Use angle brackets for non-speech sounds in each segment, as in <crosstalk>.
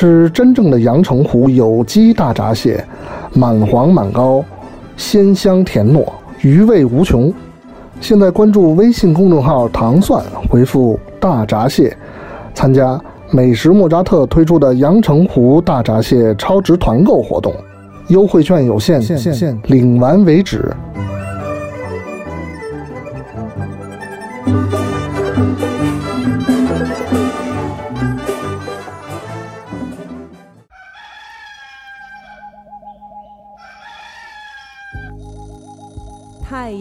吃真正的阳澄湖有机大闸蟹，满黄满膏，鲜香甜糯，余味无穷。现在关注微信公众号“糖蒜”，回复“大闸蟹”，参加美食莫扎特推出的阳澄湖大闸蟹超值团购活动，优惠券有限，领完为止。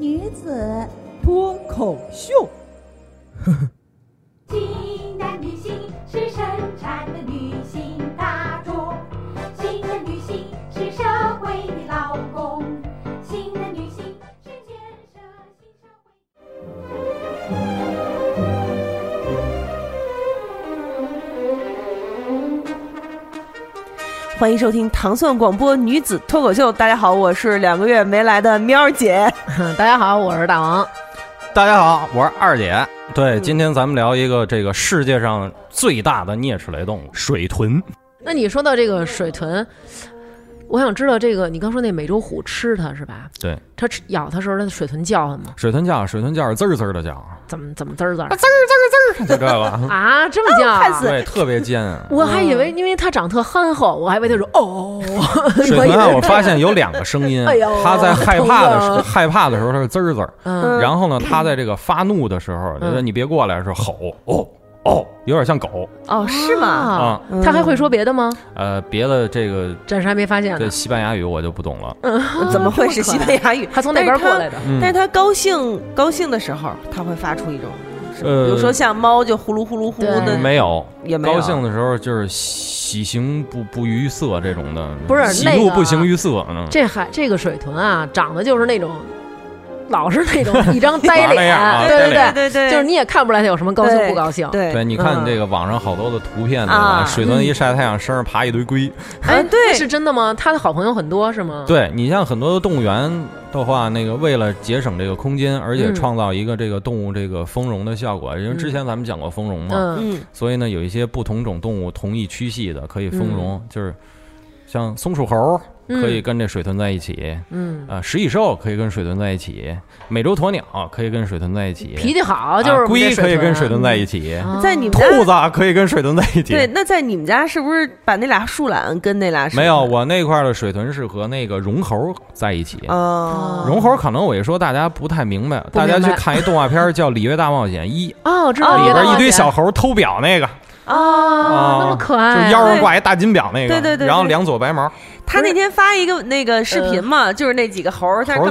女子脱口秀。呵呵新的女性是生产的女欢迎收听糖蒜广播女子脱口秀。大家好，我是两个月没来的喵姐。<laughs> 大家好，我是大王。大家好，我是二姐。嗯对，今天咱们聊一个这个世界上最大的啮齿类动物——水豚。那你说到这个水豚，我想知道这个，你刚说那美洲虎吃它是吧？对，它吃咬它时候，它的水豚叫唤吗？水豚叫，水豚叫是滋儿滋儿的叫，怎么怎么滋儿滋儿就这个。<laughs> 啊？这么叫啊？对，特别尖。我还以为因为它长特憨厚，我还以为它说哦。<laughs> 水豚啊，<laughs> 我发现有两个声音哎呦，它在害怕的时候，害怕的时候它是滋儿滋儿，嗯然后呢，它在这个发怒的时候，嗯你别过来的时候吼哦哦，有点像狗哦，是吗？啊嗯它还会说别的吗？呃，别的这个暂时还没发现呢。这西班牙语我就不懂了。嗯怎么会是西班牙语？<laughs> 他从那边过来的。嗯但是他高兴高兴的时候，他会发出一种，呃比如说像猫就呼噜呼噜呼噜的，没有，也没有高兴的时候就是喜形不不于色这种的，不是喜怒不形于色。嗯，这还这个水豚啊，长得就是那种，老是那种 <laughs> 一张呆脸，对呆脸。对对对，就是你也看不出来他有什么高兴不高兴。对对，你看嗯。这个网上好多的图片，对啊。吧？水豚一晒太阳，身上爬一堆龟。哎，对。是真的吗？他的好朋友很多是吗？对你像很多的动物园的话，那个为了节省这个空间，而且嗯创造一个这个动物这个丰容的效果，因为之前咱们讲过丰容嘛，嗯，嗯，所以呢，有一些不同种动物同一区系的可以丰容，就是像松鼠猴嗯可以跟这水豚在一起，嗯，啊，食蚁兽可以跟水豚在一起，美洲鸵鸟可以跟水豚在一起，脾气好就是龟可以跟水豚豚在一起，啊在你们兔子可以跟水豚在一起。对，那在你们家是不是把那俩树懒跟那俩没有，我那块儿的水豚是和那个绒猴在一起。哦，绒猴可能我一说大家不太明白，大不明白。家去看一动画片叫《里约大冒险一》，<laughs> 哦，知道哦里边一堆小猴偷表那个，哦，那么可爱，就腰上挂一大金表那个，对对对对。然后两撮白毛，他那天发一个那个视频嘛，就是那几个猴儿在猴儿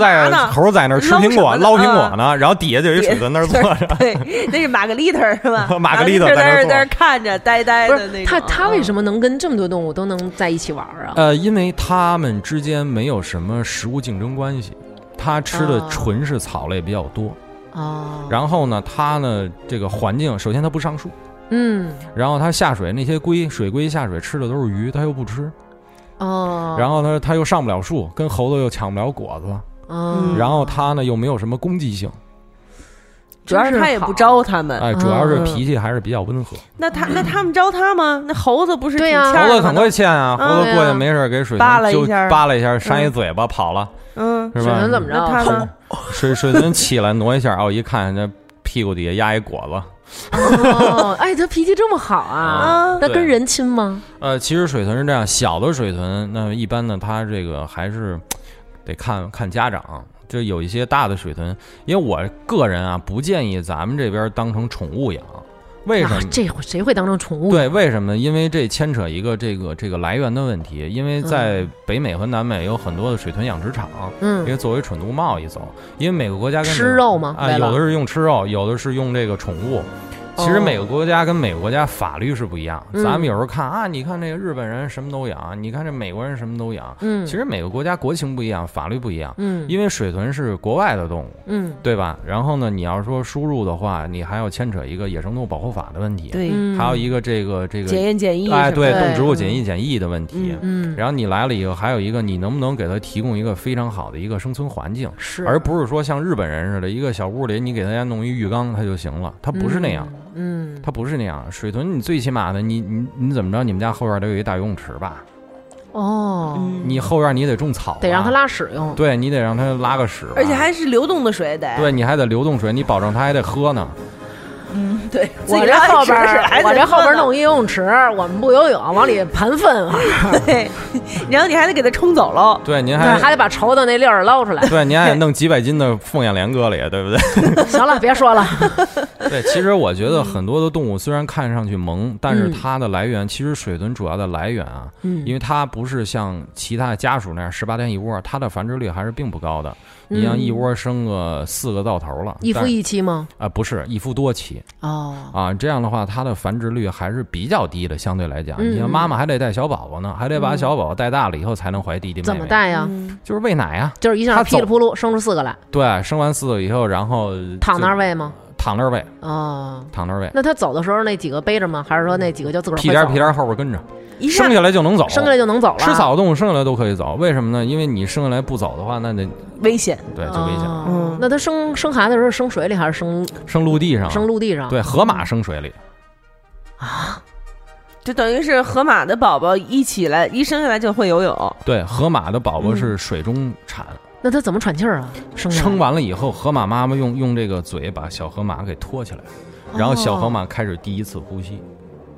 在那儿吃苹果捞苹果呢，然后底下就有一水在那儿坐着。对，那是玛格丽特是吧？<laughs> 玛格丽特在那儿看着呆呆不的那种。是他他为什么？能跟这么多动物都能在一起玩啊？呃，因为他们之间没有什么食物竞争关系，他吃的哦纯是草类比较多。哦，然后呢，它呢这个环境，首先它不上树，嗯然后它下水那些龟，水龟下水吃的都是鱼，它又不吃。哦，然后呢，它又上不了树，跟猴子又抢不了果子，嗯，然后他呢又没有什么攻击性，主要是他也不招他们。哎，主要是嗯脾气还是比较温和。那他那他们招他吗？那猴子不是挺对呀欠的猴子很会欠啊，嗯猴子过去没事儿给水扒豚就拉一下扒拉一下，扇一嘴巴跑了，嗯，是吧水豚？怎么着他？水水豚起来挪一下，哦，一看那屁股底下压一果子。哦，哎，他脾气这么好啊？那跟人亲吗？呃，其实水豚是这样，小的水豚，那一般呢，它这个还是得看看家长。就有一些大的水豚，因为我个人啊不建议咱们这边当成宠物养，为什么啊？这会谁会当成宠物？对，为什么呢？因为这牵扯一个这个这个来源的问题。因为在北美和南美有很多的水豚养殖场，嗯因嗯，为作为宠物贸易走。因为每个国家跟吃肉吗啊，有的是用吃肉，有的是用这个宠物。其实每个国家跟每个国家法律是不一样。嗯。咱们有时候看啊，你看这个日本人什么都养，你看这美国人什么都养。嗯。其实每个国家国情不一样，法律不一样。嗯。因为水豚是国外的动物，嗯。对吧？然后呢，你要说输入的话，你还要牵扯一个野生动物保护法的问题，对，嗯，还有一个这个这个检验检疫哎，对，动植物检疫检疫的问题。嗯。然后你来了以后，还有一个你能不能给它提供一个非常好的一个生存环境，是，而不是说像日本人似的，一个小屋里你给大家弄一浴缸它就行了，它不是那样，嗯，它不是那样。水豚你最起码的，你你你怎么着？你们家后院得有一大游泳池吧？哦，嗯你后院你得种草吧，得让它拉屎用，对你得让它拉个屎，而且还是流动的水得。对你还得流动水，你保证它还得喝呢。对，我这后边儿，我这后边儿弄一游泳池，我们不游泳，往里盘粪啊，对，<laughs> 然后你还得给它冲走喽。对，您，还还得把稠的那粒儿捞出来。对，您还得弄 <laughs> 几百斤的凤眼莲搁里，对不对？<laughs> 行了，别说了。对，其实我觉得很多的动物虽然看上去萌，但是嗯它的来源，其实水豚主要的来源啊，嗯因为它不是像其他的家属那样十八天一窝，它的繁殖率还是并不高的。你像一窝生个四个到头了，嗯一夫一妻吗？啊、不是一夫多妻哦，啊，这样的话它的繁殖率还是比较低的，相对来讲，嗯你像妈妈还得带小宝宝呢，还得把嗯小宝宝带大了以后才能怀弟弟妹妹。怎么？带呀？嗯就是喂奶呀、就是一下噼里扑噜生出四个来，对，生完四个以后，然后躺那儿喂吗？躺那儿喂，哦，躺那儿喂，那他走的时候那几个背着吗？还是说那几个就自个儿屁颠儿屁颠儿后边跟着，一下生下来就能走，生下来就能走了？吃草的动物生下来都可以走，为什么呢？因为你生下来不走的话，那得危险。对就危险嗯那他生生孩子的时候生水里还是生生陆地上，生陆地上？对，河马生水里啊，就等于是河马的宝宝一起来，一生下来就会游泳。对，河马的宝宝嗯是水中产，那他怎么喘气儿啊？生生完了以后，河马妈妈用用这个嘴把小河马给托起来，然后小河马开始第一次呼吸，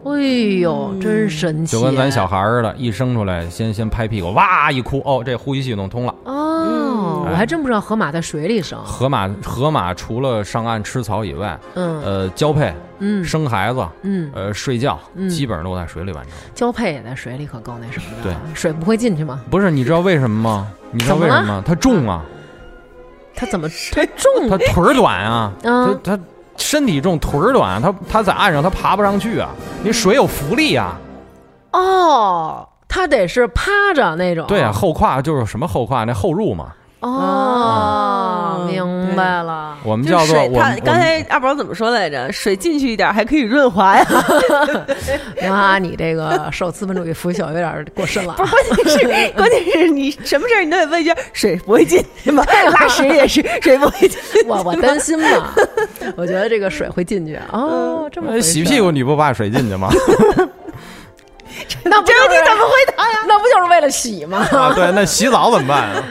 哎呦，真神奇！就跟咱小孩儿似的，一生出来先先拍屁股，哇一哭，哦，这呼吸系统通了。哦，嗯我还真不知道河马在水里生。河马河马除了上岸吃草以外，嗯呃，交配、嗯生孩子、嗯，呃，睡觉，嗯基本上都在水里完成。交配也在水里，可够那什么的。对，水不会进去吗？不是，你知道为什么吗？你知道为什么吗？它重啊，它怎么它重它腿儿短啊，嗯它它身体重，腿儿短，它它在岸上它爬不上去啊。你水有浮力啊，哦，它得是趴着那种。对啊，后胯就是什么后胯，那后入嘛，哦，嗯明白了。我们就是水，叫做我他刚才二宝怎么说来着？水进去一点还可以润滑呀。<laughs> <laughs> 那你这个受资本主义腐朽有点过深了啊。不是，关键是 <laughs> 关键是你什么事儿你都得问一下，水不会进去吗？拉屎也是水不会进去。我我担心嘛，我觉得这个水会进去。哦，这么洗屁股，你不怕水进去吗？那不就是这你怎么回答呀？那不就是为了洗吗？啊，对，那洗澡怎么办啊？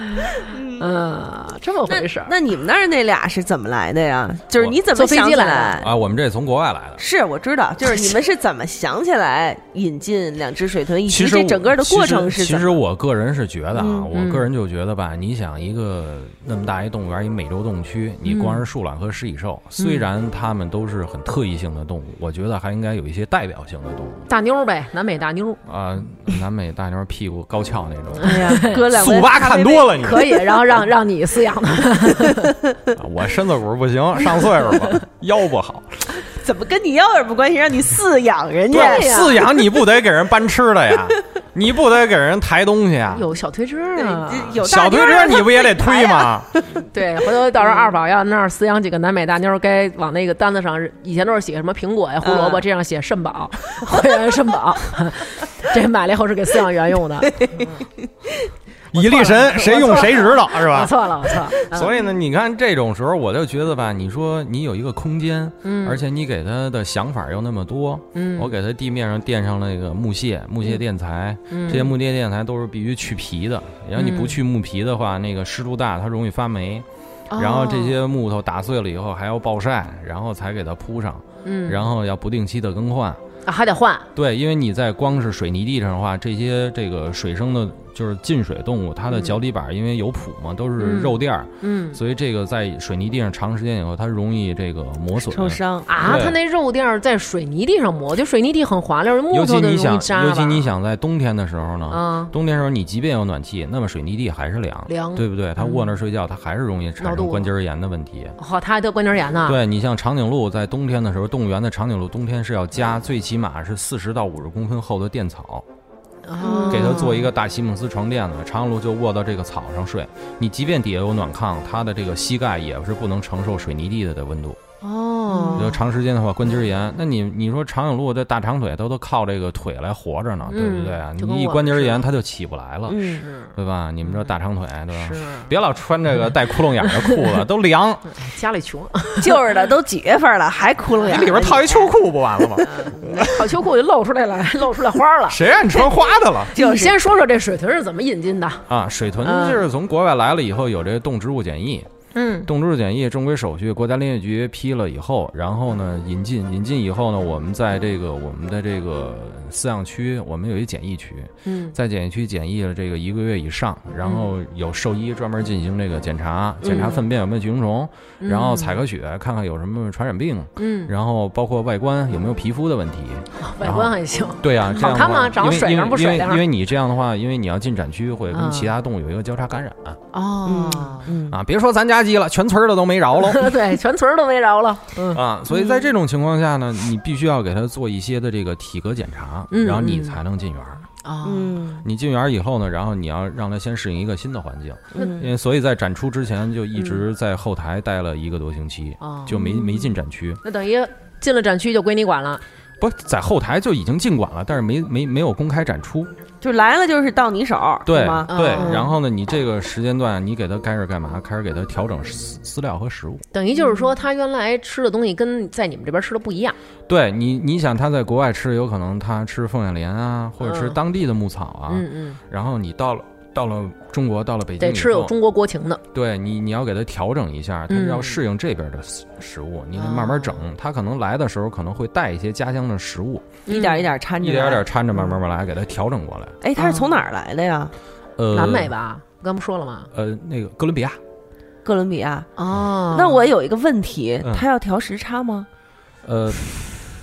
嗯，这么回事儿。那你们那儿那俩是怎么来的呀？就是你怎么坐飞想起机来啊，我们这从国外来的。是我知道，<laughs> 就是你们是怎么想起来引进两只水豚，以及其实这整个的过程其实其是怎么？实我个人是觉得啊，我个人就觉得吧，你想一个那么大一动物园，一美洲动物区，你光是树懒和食蚁兽，虽然它们都是很特异性的动物，我觉得还应该有一些代表性的动物大妞儿呗，南美大妞儿啊、南美大妞屁股高翘那种。哎呀，<laughs> 哥两速八看多了你，<laughs> 可以，然后让让你饲养的。<laughs> 啊我身子骨不行，上岁数了，腰不好。<laughs> 怎么跟你腰有什么关系？让你饲养人家对，饲养你不得给人搬吃的呀，你不得给人抬东西啊。有小推车啊，有小推车你不也得推吗？<laughs> 对，回头到时候二宝要那儿饲养几个南美大妞，该往那个单子上，以前都是写什么苹果呀、胡萝卜，嗯这样写肾宝，会员肾宝，这买了以后是给饲养员用的。以力神，谁用谁知道，是吧我吧？错了，我错了。嗯所以呢，你看这种时候，我就觉得吧，你说你有一个空间，嗯而且你给他的想法又那么多，嗯我给他地面上垫上那个木屑、木屑垫材，嗯这些木屑垫材都是必须去皮的。然后你不嗯去木皮的话，那个湿度大，它容易发霉。然后这哦些木头打碎了以后还要暴晒，然后才给它铺上，嗯，然后要不定期的更换。啊还得换，对，因为你在光是水泥地上的话，这些这个水生的就是进水动物，它的嗯脚底板因为有蹼嘛，都是嗯肉垫儿，嗯所以这个在水泥地上长时间以后，它容易这个磨损。受伤啊，它那肉垫儿在水泥地上磨，就水泥地很滑溜，木尤头的容易其你想，扎尤其你想在冬天的时候呢，啊，冬天时候你即便有暖气，那么水泥地还是凉，凉对不对？它嗯卧那儿睡觉，它还是容易产生关节炎的问题。好，它还得关节炎呢。对你像长颈鹿在冬天的时候，动物园的长颈鹿冬天是要加最起码是四十到五十公分厚的垫草，给他做一个大席梦思床垫子，长颈鹿就卧到这个草上睡。你即便底下有暖炕，它的这个膝盖也是不能承受水泥地的的温度。哦，就长时间的话，关节炎。那你你说长颈鹿这大长腿，它都靠这个腿来活着呢，对不对啊？你一关节炎，它就起不来了，对吧？你们这大长腿，对吧？是，别老穿这个带窟窿眼的裤子，<laughs> 都凉。哎家里穷，<laughs> 就是的，都几月份了还窟窿眼？你 <laughs> 里边套一秋裤不完了吗？套秋裤就露出来了，露出来花了。谁让你穿花的了？就先说说这水豚是怎么引进的？啊，水豚嗯就是从国外来了以后，有这个动植物检疫，嗯。动植物检疫正规手续，国家林业局批了以后，然后呢引进，引进以后呢，我们在这个我们的这个饲养区，我们有一检疫区，嗯。在检疫区检疫了这个一个月以上，然后有兽医专门进行这个检查，检查粪便有没有寄生虫，然后采个血看看有什么传染病，嗯，然后包括外观有没有皮肤的问题。外观还行。对呀、这样看吗？话长得水灵不水灵因为因为你这样的话，因为你要进展区，会跟嗯。其他动物有一个交叉感染哦，嗯，啊！别说咱家鸡了，全村儿的都没饶了。<laughs> 对，全村儿都没饶了。嗯啊，所以在这种情况下呢，你必须要给他做一些的这个体格检查，嗯然后你嗯才能进园儿。啊，嗯你进园儿以后呢，然后你要让他先适应一个新的环境，因嗯为所以在展出之前就一直在后台待了一个多星期，哦就没没进展区。那等于进了展区就归你管了。不在后台就已经进馆了，但是没没没有公开展出。就来了就是到你手，对吗？对哦，然后呢，你这个时间段你给他开始干嘛？开始给他调整饲饲料和食物。等于就是说，他原来吃的东西跟在你们这边吃的不一样。对你，你想他在国外吃，有可能他吃凤眼莲啊，或者吃嗯当地的牧草啊。嗯嗯，然后你到了到了中国，到了北京得吃有中国国情的。对你，你要给它调整一下，它是要嗯适应这边的食食物，你得慢慢整。它可能来的时候可能会带一些家乡的食物，一点一点掺着，一点点。掺着，慢慢慢来，给它调整过来。哎，他是从哪儿来的呀？呃，南美？吧，刚不说了吗？呃，那个哥伦比亚，哥伦比亚。哦那我有一个问题嗯，他要调时差吗？呃，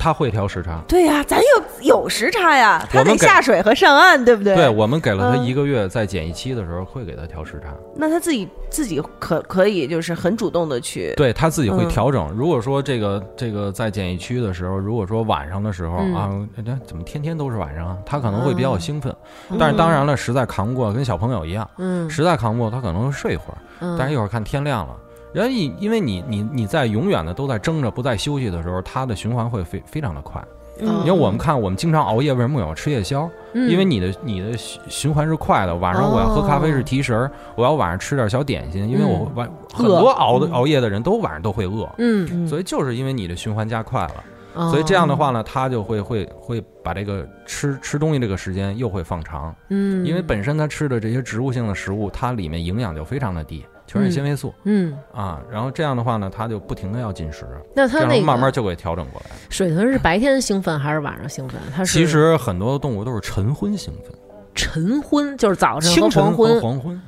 它会调时差。对呀，咱有有时差呀，他得我们给下水和上岸，对不对？对，我们给了它嗯一个月，在检疫期的时候会给他调时差。那他自己自己可可以就是很主动的去，对他自己会嗯调整。如果说这个这个在检疫区的时候，如果说晚上的时候、嗯啊，那怎么天天都是晚上啊？他可能会比较兴奋，嗯但是当然了，实在扛不过，跟小朋友一样，嗯，实在扛不过，他可能会睡一会儿，嗯，但是一会儿看天亮了。然后你因为你你你在永远的都在争着不在休息的时候，它的循环会非非常的快。嗯。因为我们看我们经常熬夜，为什么我要吃夜宵？嗯。因为你的你的循循环是快的，晚上我要喝咖啡是提神儿，我要晚上吃点小点心，因为我晚很多熬的熬夜的人都晚上都会饿，嗯，嗯。所以就是因为你的循环加快了，哦。所以这样的话呢，他就会会会把这个吃吃东西这个时间又会放长，嗯，因为本身他吃的这些植物性的食物，它里面营养就非常的低，全是纤维素。嗯，啊，然后这样的话呢，它就不停的要进食，那它那个慢慢就给调整过来。水豚是白天兴奋还是晚上兴奋？它是其实很多动物都是晨昏兴奋，晨昏就是早晨和清晨和黄昏，黄昏，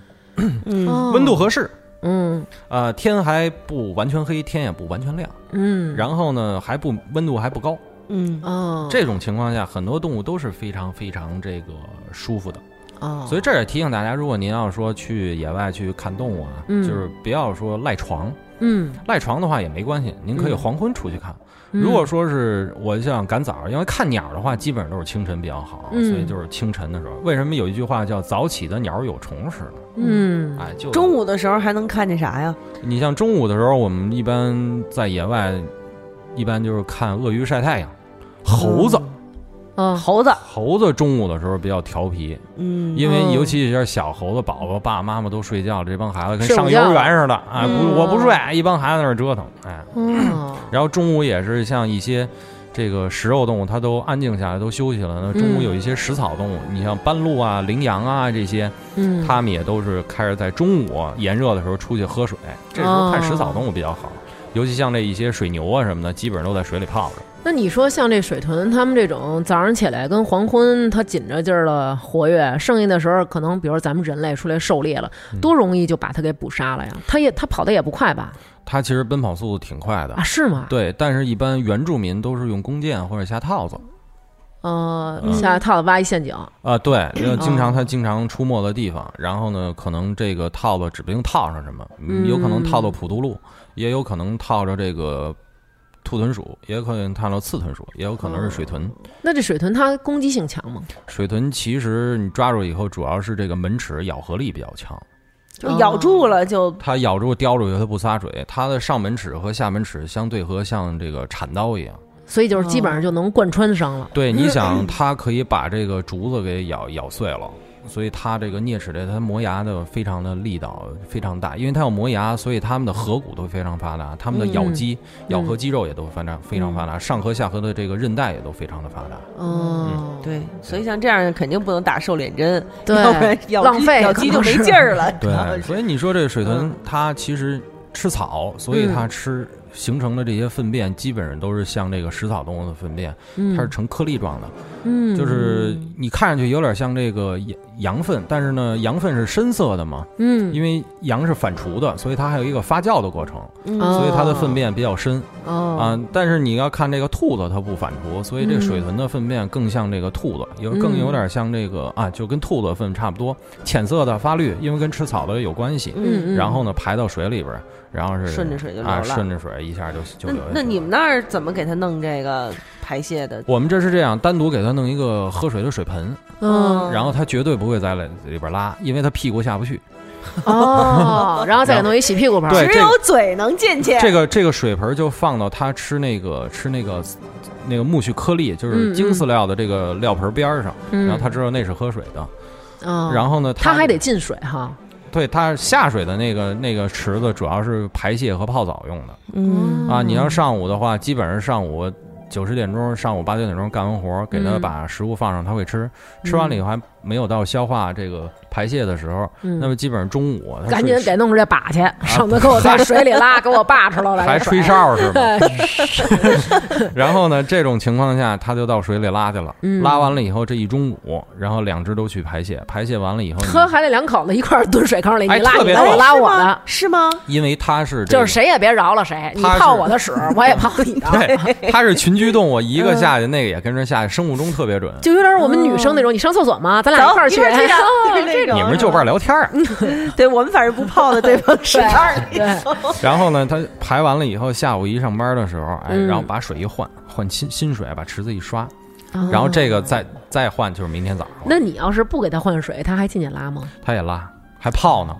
嗯。哦。温度合适。嗯。呃，天还不完全黑，天也不完全亮，嗯，然后呢还不温度还不高，嗯。哦，这种情况下，很多动物都是非常非常这个舒服的。哦，所以这也提醒大家，如果您要说去野外去看动物啊，嗯就是不要说赖床，嗯，赖床的话也没关系，您可以嗯黄昏出去看。嗯如果说是我想赶早，因为看鸟的话，基本上都是清晨比较好，嗯所以就是清晨的时候。为什么有一句话叫“早起的鸟有虫吃”呢？嗯哎，就中午的时候还能看见啥呀？你像中午的时候，我们一般在野外，一般就是看鳄鱼晒太阳，猴子。哦猴子，猴子中午的时候比较调皮，嗯，因为哦。尤其是小猴子宝宝，爸爸妈妈都睡觉了，这帮孩子跟上幼儿园似的，哎，嗯。不，我不睡，一帮孩子在那儿折腾，哎，哦，<clears throat> 然后中午也是像一些这个食肉动物，它都安静下来，都休息了。那中午嗯有一些食草动物，你像斑鹿啊、羚羊啊这些，嗯，它们也都是开始在中午炎热的时候出去喝水，这时候看食草哦动物比较好。尤其像这一些水牛啊什么的，基本上都在水里泡着。那你说像这水豚，他们这种早上起来跟黄昏，它紧着劲儿的活跃，剩下的时候可能，比如咱们人类出来狩猎了，嗯多容易就把它给捕杀了呀？它也它跑的也不快吧？它其实奔跑速度挺快的啊，，是吗？对，但是一般原住民都是用弓箭或者下套子。呃，嗯下套子挖一陷阱，啊，对，因为经哦常它经常出没的地方，然后呢，可能这个套子指不定套上什么，嗯有可能套到普渡路，也有可能套着这个兔豚鼠，也可能套到刺豚鼠，也有可能是水豚。那这水豚它攻击性强吗？水豚其实你抓住以后，主要是这个门齿咬合力比较强，就咬住了就它咬住叼住以后它不撒嘴，它的上门齿和下门齿相对合，像这个铲刀一样。所以就是基本上就能贯穿伤了。对，你想它可以把这个竹子给咬咬碎了。所以它这个啮齿类，它磨牙的非常的力道非常大，因为它要磨牙，所以它们的颌骨都非常发达，它们的咬肌、咬合肌肉也都非常非常发达，上颌下颌的这个韧带也都非常的发达。哦，对，所以像这样肯定不能打瘦脸针，对要不然咬肌浪费咬肌就没劲儿了。<laughs> 对，所以你说这个水豚嗯。它其实吃草，所以它吃形成的这些粪便基本上都是像这个食草动物的粪便，嗯它是呈颗粒状的，嗯，就是你看上去有点像这个羊羊粪，但是呢，羊粪是深色的嘛，嗯，因为羊是反刍的，所以它还有一个发酵的过程，所以它的粪便比较深哦啊。但是你要看这个兔子，它不反刍，所以这个水豚的粪便更像这个兔子，有更有点像这个啊，就跟兔子的粪差不多，浅色的发绿，因为跟吃草的有关系。然后呢，排到水里边儿，然后是顺着水就流啊，顺着水一下就就那你们那儿怎么给他弄这个排泄的？我们这是这样，单独给他弄一个喝水的水盆，嗯然后他绝对不会在里里边拉，因为他屁股下不去。哦，<laughs> 然后再给弄一洗屁股盆，只有嘴能进去。这个这个水盆就放到他吃那个吃那个那个苜蓿颗粒，就是嗯精饲料的这个料盆边上，嗯然后他知道那是喝水的。嗯然后呢，他还得进水哈。对它下水的那个那个池子主要是排泄和泡澡用的嗯啊。你要上午的话，基本上上午九十点钟，上午八九点钟干完活，给它嗯把食物放上，它会吃。吃完了以后还没有到消化这个排泄的时候，嗯那么基本上中午赶紧给弄出来把去，省得给我在水里拉，给我拔出来了。<laughs> 还吹哨是吗？<laughs> <laughs> 然后呢，这种情况下，它就到水里拉去了。嗯拉完了以后，这一中午，然后两只都去排泄，排泄完了以后，呵，还得两口子一块儿蹲水坑里，你哎拉你的，我拉我的，是吗？因为它是、这个、就是谁也别饶了谁，你泡我的屎，我也泡你的。对，它是群居动物，一个下去，那个也跟着下去，生物钟特别准。就有点我们女生那种，你上厕所吗？咱俩一块儿去。种你们就伴聊天儿，<laughs> 对我们反正不泡的 <laughs> 对方屎袋里。对，然后呢，他排完了以后，下午一上班的时候，哎，嗯然后把水一换，换新新水，把池子一刷，哦然后这个再再换，就是明天早上，那你要是不给他换水，他还进去拉吗？他也拉，还泡呢。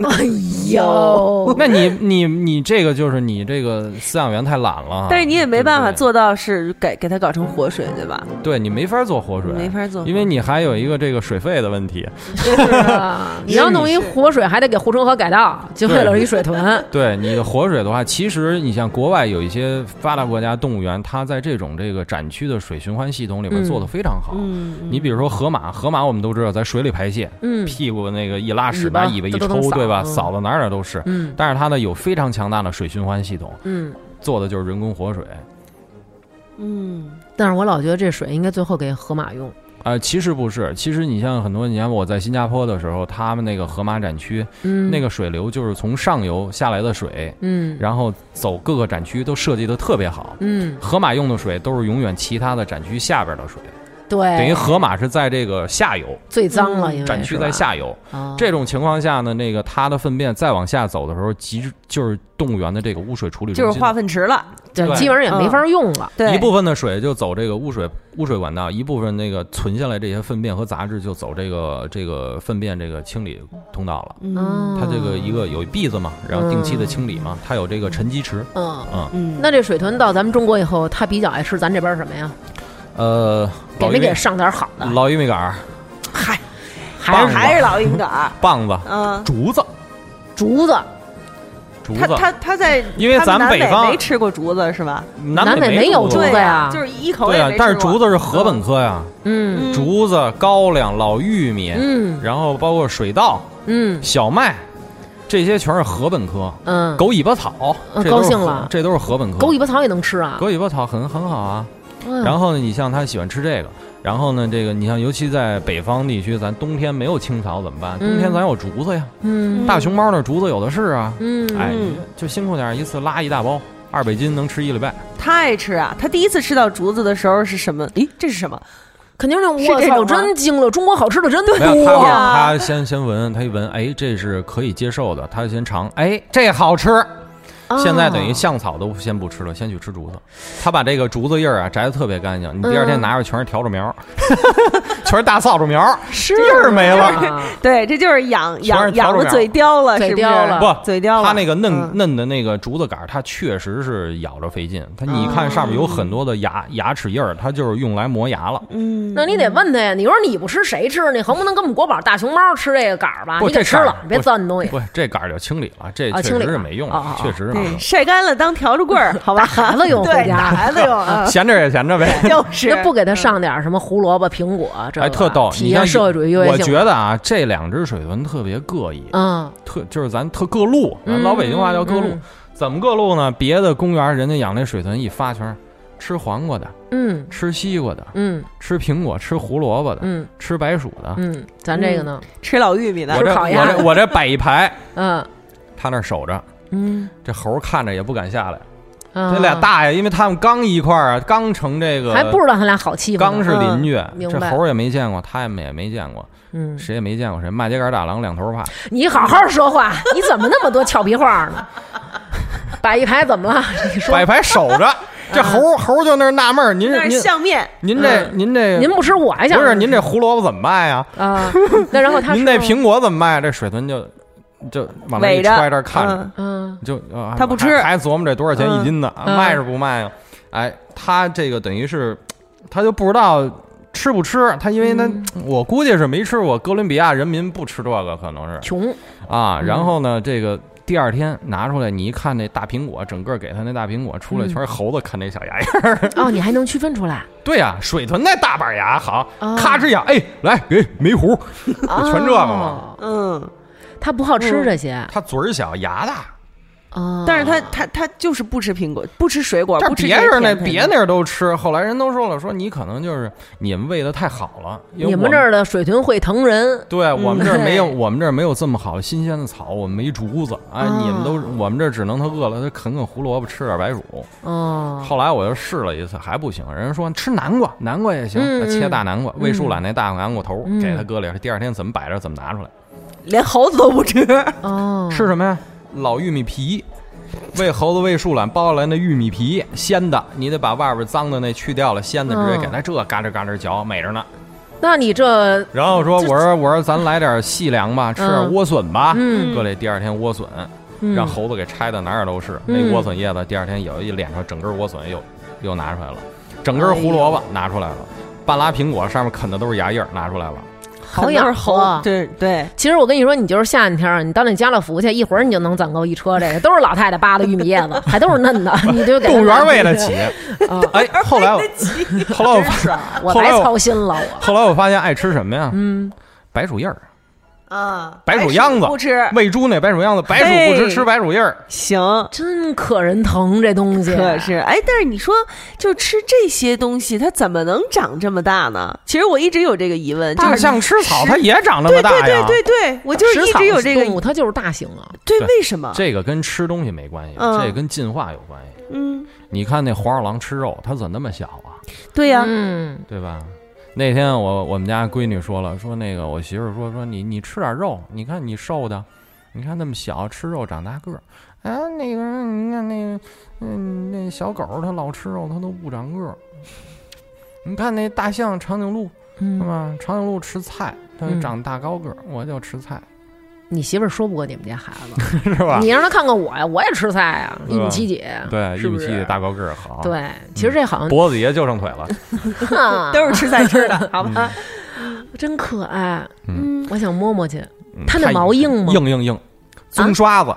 <laughs> 哎呦，<laughs> 那你 <laughs> 你你这个就是你这个饲养员太懒了，但是你也没办法做到是给给它搞成活水，对吧？对你没法做活水，没法做，因为你还有一个这个水费的问题。你要弄一活水，还得给护城河改道，就为了一水豚。对你的活水的话，其实你像国外有一些发达国家动物园，它在这种这个展区的水循环系统里面嗯做的非常好。你比如说河马，河马我们都知道在水里排泄，嗯屁股那个一拉屎，尾巴拿尾巴一抽对吧？嗯扫到哪儿哪儿都是。嗯但是它呢有非常强大的水循环系统，嗯，做的就是人工活水。嗯但是我老觉得这水应该最后给河马用。呃，其实不是，其实你像很多，你像我在新加坡的时候，他们那个河马展区，嗯，那个水流就是从上游下来的水，嗯然后走各个展区都设计的特别好。嗯，河马用的水都是永远其他的展区下边的水，对，等于河马是在这个下游，最脏了，因为展区在下游。啊，这种情况下呢，那个它的粪便再往下走的时候，即就是动物园的这个污水处理中心，就是化粪池了。对对。基本上也没法用了。对，一部分的水就走这个污水污水管道，一部分那个存下来这些粪便和杂质就走这个这个粪便这个清理通道了。嗯。它这个一个有篦子嘛，然后定期的清理嘛，它有这个沉积池，嗯，嗯，嗯，那这水豚到咱们中国以后，它比较爱吃咱这边什么呀？呃，给没给上点好的？老玉米杆儿、嗨，还是还是老玉米杆儿。棒子、嗯，竹子、竹子？竹子，他他他在因为咱们北方没吃过竹子是吧？南北没有竹竹子呀就是一口也没，对啊但是竹子是禾本科呀，嗯嗯竹子、高粱、老玉米，嗯然后包括水稻、嗯，小麦，这些全是禾本科。嗯，狗尾巴草，嗯这都是高兴了这都是禾本科。狗尾巴草也能吃啊。狗尾巴草很很好啊。嗯然后呢，你像他喜欢吃这个，然后呢，这个你像尤其在北方地区，咱冬天没有青草怎么办？冬天咱有竹子呀，嗯大熊猫那竹子有的是啊。嗯，哎嗯，就辛苦点，一次拉一大包，二百斤能吃一礼拜。他爱吃啊！他第一次吃到竹子的时候是什么？咦，这是什么？肯定是我操，真惊了！中国好吃的真多呀。他先先闻，他一闻，哎，这是可以接受的，他先尝，哎，这好吃。现在等于啊香草都先不吃了，先去吃竹子。他把这个竹子叶儿啊摘的特别干净，你第二天嗯拿着全是笤帚苗儿，<laughs> 全是大扫帚苗儿，是叶儿没了。啊对，这就是养养养的嘴刁了，嘴是不是刁了不，嘴刁了。它那个嫩、嗯嫩的那个竹子杆儿，它确实是咬着费劲。它你看上面有很多的牙、牙齿印儿，它就是用来磨牙了。嗯，那你得问他呀，你说你不吃谁吃？你横不能跟我们国宝大熊猫吃这个杆儿吧？你给吃了，别不糟践东西。不，这杆儿就清理了，这确实是没用啊啊啊，确实是没对，晒干了当笤帚棍儿，<laughs> 好吧？孩子用回对，家打孩子用啊，<laughs> 闲着也闲着呗。<laughs> 就是那不给他上点什么胡萝卜、苹果，这特逗！体你像社会主义优越性我。觉得啊，这两只水豚特别各异，嗯，特就是咱特各路，咱嗯老北京话叫各路嗯。怎么各路呢？别的公园人家养那水豚一发圈吃黄瓜的，嗯吃西瓜的，嗯吃苹果，吃胡萝卜的，嗯吃白薯的。嗯，咱这个呢？吃老玉米的我，这我这我这摆一排，嗯他那儿守着，嗯，这猴儿看着也不敢下来。这这俩大爷，因为他们刚一块儿啊，刚成这个，还不知道他俩好欺负。刚是邻居，这猴儿也没见过，他们也没见过，嗯，谁也没见过谁。麦秸秆大郎两头怕，你好好说话，你怎么那么多俏皮话呢？摆一排怎么了？你说摆排守着。<laughs> 这猴猴就那儿纳闷儿，您您相面，您这您这您不吃我还想不是您这胡萝卜怎么卖呀？啊？那然后他 <laughs> 您那苹果怎么卖？这水豚就就往那一揣着看着，嗯嗯就啊他不吃还还琢磨这多少钱一斤呢？嗯卖是不卖啊？哎，他这个等于是他就不知道吃不吃，他因为他嗯我估计是没吃过，哥伦比亚人民不吃这个，可能是穷，啊。嗯然后呢，这个第二天拿出来，你一看那大苹果，整个给他那大苹果出来嗯全是猴子啃那小牙印儿。哦，你还能区分出来？对呀，水豚那大板牙好，哦咔哧咬，哎，来给没糊，<laughs> 全这个嘛。哦嗯，他不好吃这些。他嘴儿小，牙大。哦，但是他他他就是不吃苹果，不吃水果，这不吃别人那别那儿都吃，后来人都说了，说你可能就是你们喂的太好了，你们这儿的水豚会疼人，对我们这儿没有，我们这儿没有这么好新鲜的草，我们没竹子。啊，哦。你们都我们这儿只能他饿了，他啃啃胡萝卜，吃点白薯。哦，后来我又试了一次，还不行，人家说吃南瓜，南瓜也行，嗯切大南瓜，嗯魏树懒那大南瓜头嗯。给他搁里，第二天怎么摆着怎么拿出来，连猴子都不吃。哦，<laughs> 吃什么呀？老玉米皮。喂猴子喂树懒剥下来那玉米皮鲜的，你得把外边脏的那去掉了，鲜的直接给嗯它这嘎吱嘎吱嚼，美着呢。那你这然后说，我说我说咱来点细粮吧，吃点嗯莴笋吧。嗯搁里第二天莴笋，嗯让猴子给拆的哪儿都是。嗯那莴笋叶子第二天有一脸上整根莴笋又又拿出来了，整根胡萝卜拿出来了，半拉苹果上面啃的都是牙印儿拿出来了。好养活，对对，其实我跟你说，你就是夏天儿，你到那家乐福去，一会儿你就能攒够一车这个，都是老太太扒的玉米叶子，<laughs> 还都是嫩的，<laughs> 你就给动物园喂得起。啊 <laughs> 哎，后来我后来我我白操心了，我。后来我发现爱吃什么呀？嗯，白薯叶儿，啊，白薯秧子不吃，喂猪那白薯秧子，白薯不吃，吃白薯叶儿。行。真可人疼这东西，可是，哎，但是你说，就吃这些东西，它怎么能长这么大呢？其实我一直有这个疑问，就是大象吃草，它也长那么大呀。对对对对，我就是一直有这个动物，它就是大型啊，对，为什么？这个跟吃东西没关系，嗯这跟进化有关系。嗯，你看那黄鼠狼吃肉，它怎么那么小啊？对呀，嗯，对吧？那天我我们家闺女说了，说那个我媳妇儿说说你你吃点肉，你看你瘦的，你看那么小吃肉长大个儿。啊，那个你看那个嗯那小狗它老吃肉，它都不长个儿。你看那大象长颈鹿是嗯，吧？长颈鹿吃菜，它就长大高个儿，我就吃菜，你媳妇儿说不过你们家孩子，<laughs> 是吧？你让她看看我呀，我也吃菜呀，一米七几，对，一米七大高个儿好。，对，其实这好像脖子底下就剩腿了。<laughs> 都是吃菜吃的，<laughs> 好吧？真可爱，嗯，我想摸摸去，嗯它那毛硬吗硬硬硬，棕刷子。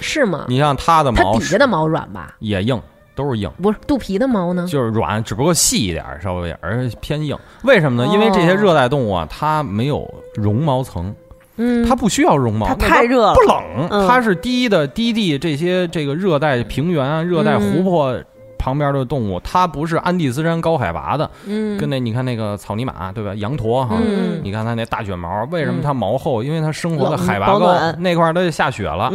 是吗？你像它的毛它底下的毛软吧？也硬，都是硬，不是肚皮的毛呢？就是软，只不过细一点儿，稍微而偏硬。为什么呢？因为这些哦热带动物啊，它没有绒毛层，嗯，它不需要绒毛，它太热了。不冷，嗯。它是低的低地这些这个热带平原啊、热带湖泊旁边的动物，它不是安第斯山高海拔的，嗯。跟那你看那个草泥马对吧？羊驼哈，嗯。你看它那大卷毛，为什么嗯它毛厚？因为它生活的海拔高，那块儿都得下雪了，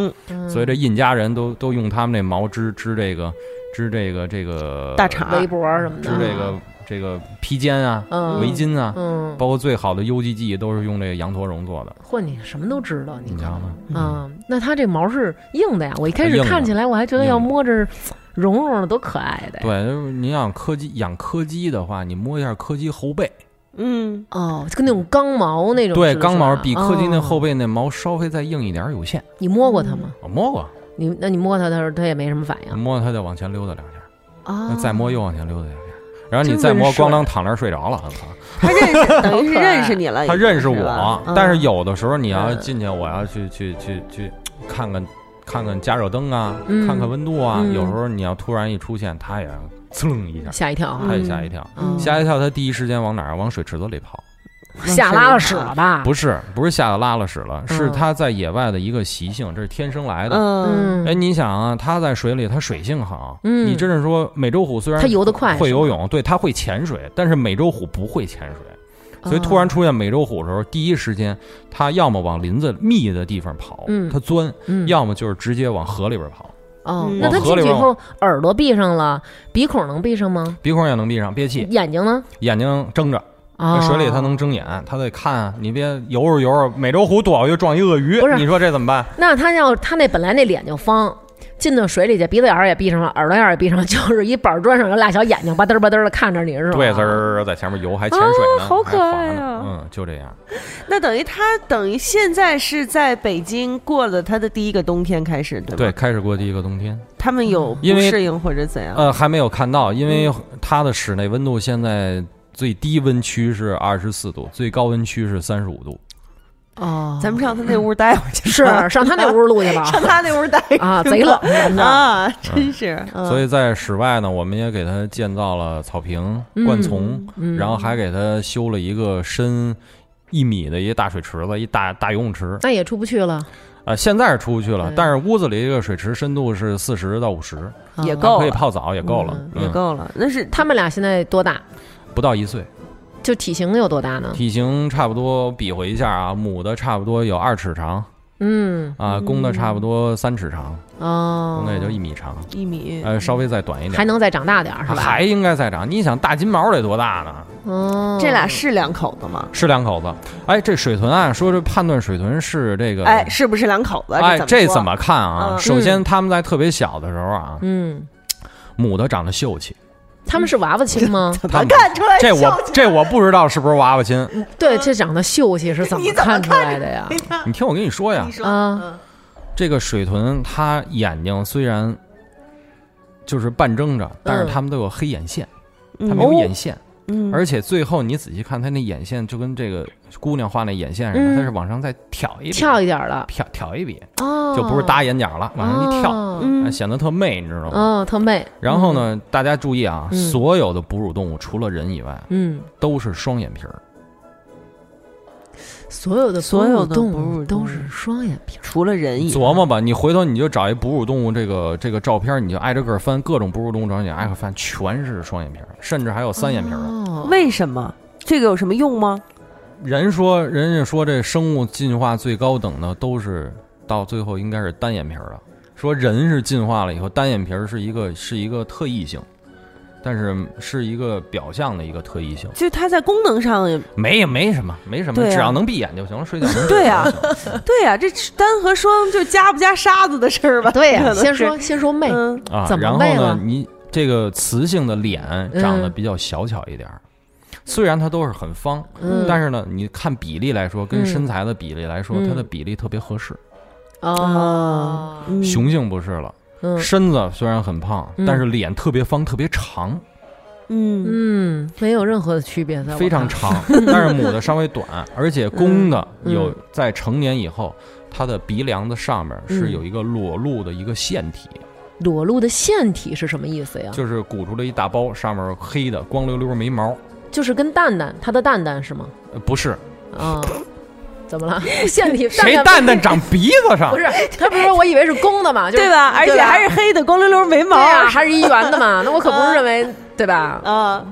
所以这印加人都都用他们那毛织织这个织这个这个大氅围脖什么的，织这个这个披肩啊、嗯围巾啊，嗯，包括最好的 U G G 都是用这个羊驼绒做的，嚯，你什么都知道，你你瞧瞧。啊，那它这毛是硬的呀？我一开始看起来我还觉得要摸着绒绒的多可爱的呀。对，就是你养柯基养柯基的话，你摸一下柯基后背，嗯，哦，就跟那种刚毛那种。对，刚毛比柯基那后。哦背那毛稍微再硬一点有限。你摸过它吗？我摸过，你那你摸它，它它也没什么反应摸它就往前溜达两下，啊那。再摸又往前溜达两下，然后你再摸，咣当躺那儿睡着了，很好。他认识，<laughs> 等于是认识你了，他认识我，但是有的时候你要嗯进去，我要去去去去看看看看加热灯啊，嗯看看温度啊。嗯有时候你要突然一出现，他也噌一下，吓一跳，他也吓一跳。嗯吓一跳，他第一时间往哪儿？往水池子里跑。<laughs> 吓拉了屎了吧？<laughs> 不是，不是吓得拉了屎了，是嗯它在野外的一个习性，这是天生来的。嗯，嗯，哎，你想啊，它在水里，它水性好。嗯你真是说美洲虎虽然它游得快会游泳，对，它会潜水，但是美洲虎不会潜水。所以突然出现美洲虎的时候，第一时间它要么往林子密的地方跑，嗯它钻；嗯要么就是直接往河里边跑，哦，嗯那它进去以后耳朵闭上了，鼻孔能闭上吗？鼻孔也能闭上，憋气，眼睛呢？眼睛睁着。啊，水里它能睁眼，它得看啊，你别游着游着，美洲虎躲过去撞一鳄鱼不是，你说这怎么办？那它要它那本来那脸就方，进到水里去，鼻子眼儿也闭上了，耳朵眼儿也闭上了，<laughs> 就是一板砖上有俩小眼睛，吧嘚吧嘚的看着你是吧？对，滋儿在前面游，还潜水呢，啊好可爱啊嗯，就这样。<laughs> 那等于他等于现在是在北京过了他的第一个冬天开始，对吧？对，，开始过第一个冬天，他们有因为不适应或者怎样？呃，还没有看到，因为它的室内温度现在最低温区是二十四度，最高温区是三十五度。哦，咱们上他那屋待会儿去，是。<laughs> 上他那屋录去吧？<laughs> 上他那屋待会啊，贼冷，<laughs> 啊，真是。嗯。所以在室外呢，我们也给他建造了草坪、灌丛，嗯。然后还给他修了一个深一米的一个大水池子，一大大游泳池。那也出不去了，啊，现在是出不去了，但是屋子里这个水池深度是四十到五十，啊。也够可以泡澡也够了，嗯，也够了，那是他们俩现在多大？不到一岁，就体型有多大呢？体型差不多比划一下啊，母的差不多有二尺长嗯，啊，公的差不多三尺长，哦，公的也就一米长，一米，呃，稍微再短一点，还能再长大点儿是吧？还应该再长。你想大金毛得多大呢？哦，这俩是两口子吗？是两口子。哎，这水豚啊，说这判断水豚是这个，哎，是不是两口子？哎，这怎么看啊？嗯首先，他们在特别小的时候啊，嗯，母的长得秀气，他们是娃娃亲吗？<laughs> 怎么看出来这我这我不知道是不是娃娃亲。<laughs> 对，这长得秀气是怎么 <laughs> 看出来的呀？你听我跟你说呀啊。嗯这个水豚它眼睛虽然就是半睁着，但是它们都有黑眼线，它没有眼线，嗯，而且最后你仔细看它那眼线，就跟这个姑娘画那眼线似嗯的，它是往上再挑一笔，跳一点了挑挑一笔，哦，就不是搭眼角了，往上一跳，显得特媚，你知道吗？哦，特媚。然后呢，大家注意啊，嗯所有的哺乳动物除了人以外，嗯？嗯，都是双眼皮儿。所有的所有的哺乳动物物都是双眼皮。除了人以外琢磨吧，你回头你就找一哺乳动物这个这个照片，你就挨着个儿翻，各种哺乳动物照片，你挨个翻，全是双眼皮儿，甚至还有三眼皮儿的。哦，为什么？这个有什么用吗？人说，人家说这生物进化最高等的都是到最后应该是单眼皮儿的。说人是进化了以后，单眼皮儿是一个是一个特异性，但是是一个表象的一个特异性，就它在功能上也没也没什么，没什么，啊只要能闭眼就行了，睡觉对啊眼就行。对呀、这单和双就加不加沙子的事儿吧？对呀，先说先说媚，嗯。啊，怎么然后呢，你这个雌性的脸长得嗯。比较小巧一点儿，虽然它都是很方，嗯，但是呢，你看比例来说，跟嗯身材的比例来说，嗯它的比例特别合适。哦，嗯雄性不是了，嗯身子虽然很胖，嗯但是脸特别方，特别长，嗯嗯，没有任何的区别，非常长。<laughs> 但是母的稍微短，而且公的嗯有在成年以后，它的鼻梁的上面是嗯有一个裸露的一个腺体，裸露的腺体是什么意思呀？就是鼓出了一大包，上面黑的，光溜溜没毛。就是跟蛋蛋，它的蛋蛋是吗？呃不是，啊，怎么了？<laughs> 腺体谁蛋蛋蛋长鼻子上不？是？他不是说我以为是公的嘛，<laughs> 就是对吧？而且还是黑的，光溜溜没毛对呀，还是一圆的嘛。<laughs> 那我可不是认为对吧？啊。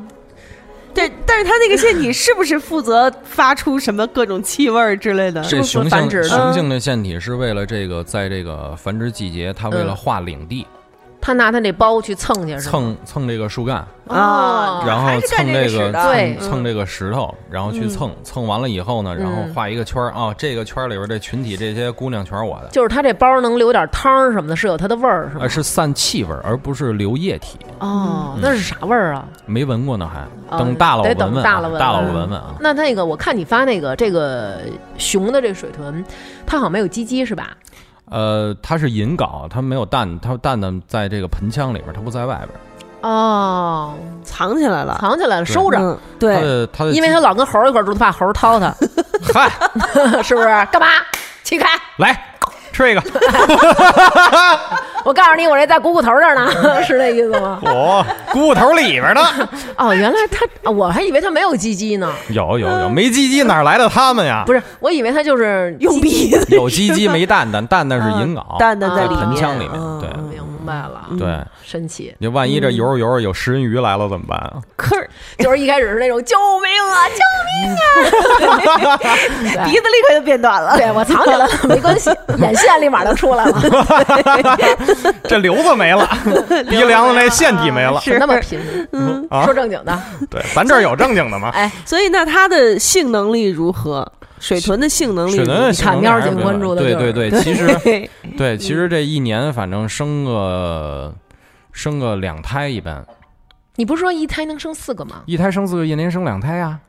对，但是它那个腺体是不是负责发出什么各种气味儿之类的？这雄性繁殖的雄性的腺体是为了这个，在这个繁殖季节，它为了嗯划领地，他拿他那包去蹭去？蹭蹭这个树干，啊然后还是干蹭这个这个的对蹭蹭这个石头，然后去蹭蹭完了以后呢，然后嗯画一个圈儿啊，这个圈儿里边这群体这些姑娘全是我的，就是他这包能留点汤儿什么的，是有它的味儿是吗而？是散气味儿，而不是留液体。哦，那是啥味儿啊？没闻过呢，还哦等大佬得等闻闻啊，大佬闻大佬闻闻闻啊。那那个我看你发那个这个熊的这水豚，它好像没有鸡鸡是吧？呃，它是引镐，它没有蛋，它蛋蛋在这个盆腔里边，它不在外边。哦，藏起来了，藏起来了，收着。嗯，对，它因为它老跟猴一块儿住，它怕猴掏它，<laughs> 嗨，<laughs> 是不是？干嘛？起开！来吃一个，<laughs> 我告诉你，我这在股骨头这儿呢，<laughs> 是这意思吗？我股骨头里边呢。<laughs> 哦，原来他，我还以为他没有鸡鸡呢。有有有，没鸡鸡哪来的他们呀？不是，我以为他就是用鼻子有鸡鸡没蛋蛋，蛋蛋是银睾，蛋蛋在里面，盆腔里面嗯对白了，对，神奇。你万一这游着游着有食人鱼来了怎么办啊？可是 <laughs> 就是一开始是那种救命啊，<laughs> 救命啊！<laughs> 鼻子立刻就变短了。对我藏起来了，没关系，眼线立马就出来了，这瘤子没了，鼻梁子那腺体没了。是那么贫。嗯说正经的，对，咱这儿有正经的吗？哎，所以那它的性能力如何？水豚的性能力如何，水豚的性能看喵儿还是比较警关注的就是对对对，其实对 <laughs> 对，其实这一年反正生个生个两胎一般，你不是说一胎能生四个吗？一胎生四个，一年生两胎呀。